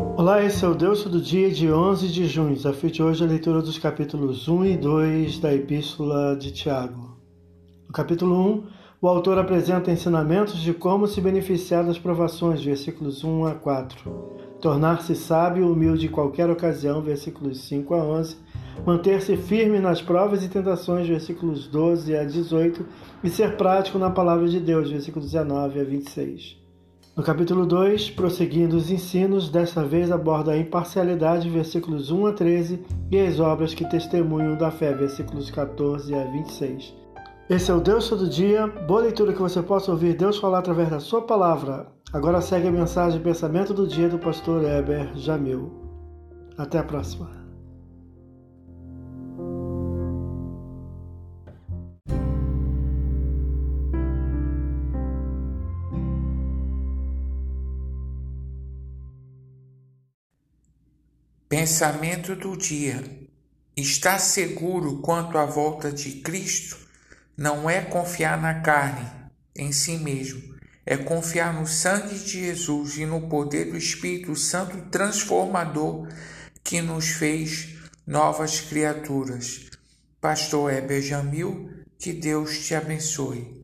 Olá, esse é o Deus do dia de 11 de junho. Desafio de hoje é a leitura dos capítulos 1 e 2 da Epístola de Tiago. No capítulo 1, o autor apresenta ensinamentos de como se beneficiar das provações, versículos 1 a 4. Tornar-se sábio, humilde em qualquer ocasião, versículos 5 a 11. Manter-se firme nas provas e tentações, versículos 12 a 18. E ser prático na palavra de Deus, versículos 19 a 26. No capítulo 2, prosseguindo os ensinos, desta vez aborda a imparcialidade, versículos 1 a 13, e as obras que testemunham da fé, versículos 14 a 26. Esse é o Deus Todo Dia, boa leitura que você possa ouvir Deus falar através da sua palavra. Agora segue a mensagem pensamento do dia do pastor Heber Jamil. Até a próxima. Pensamento do dia: Está seguro quanto à volta de Cristo? Não é confiar na carne, em si mesmo, é confiar no sangue de Jesus e no poder do Espírito Santo transformador que nos fez novas criaturas. Pastor Heber Jamil, que Deus te abençoe.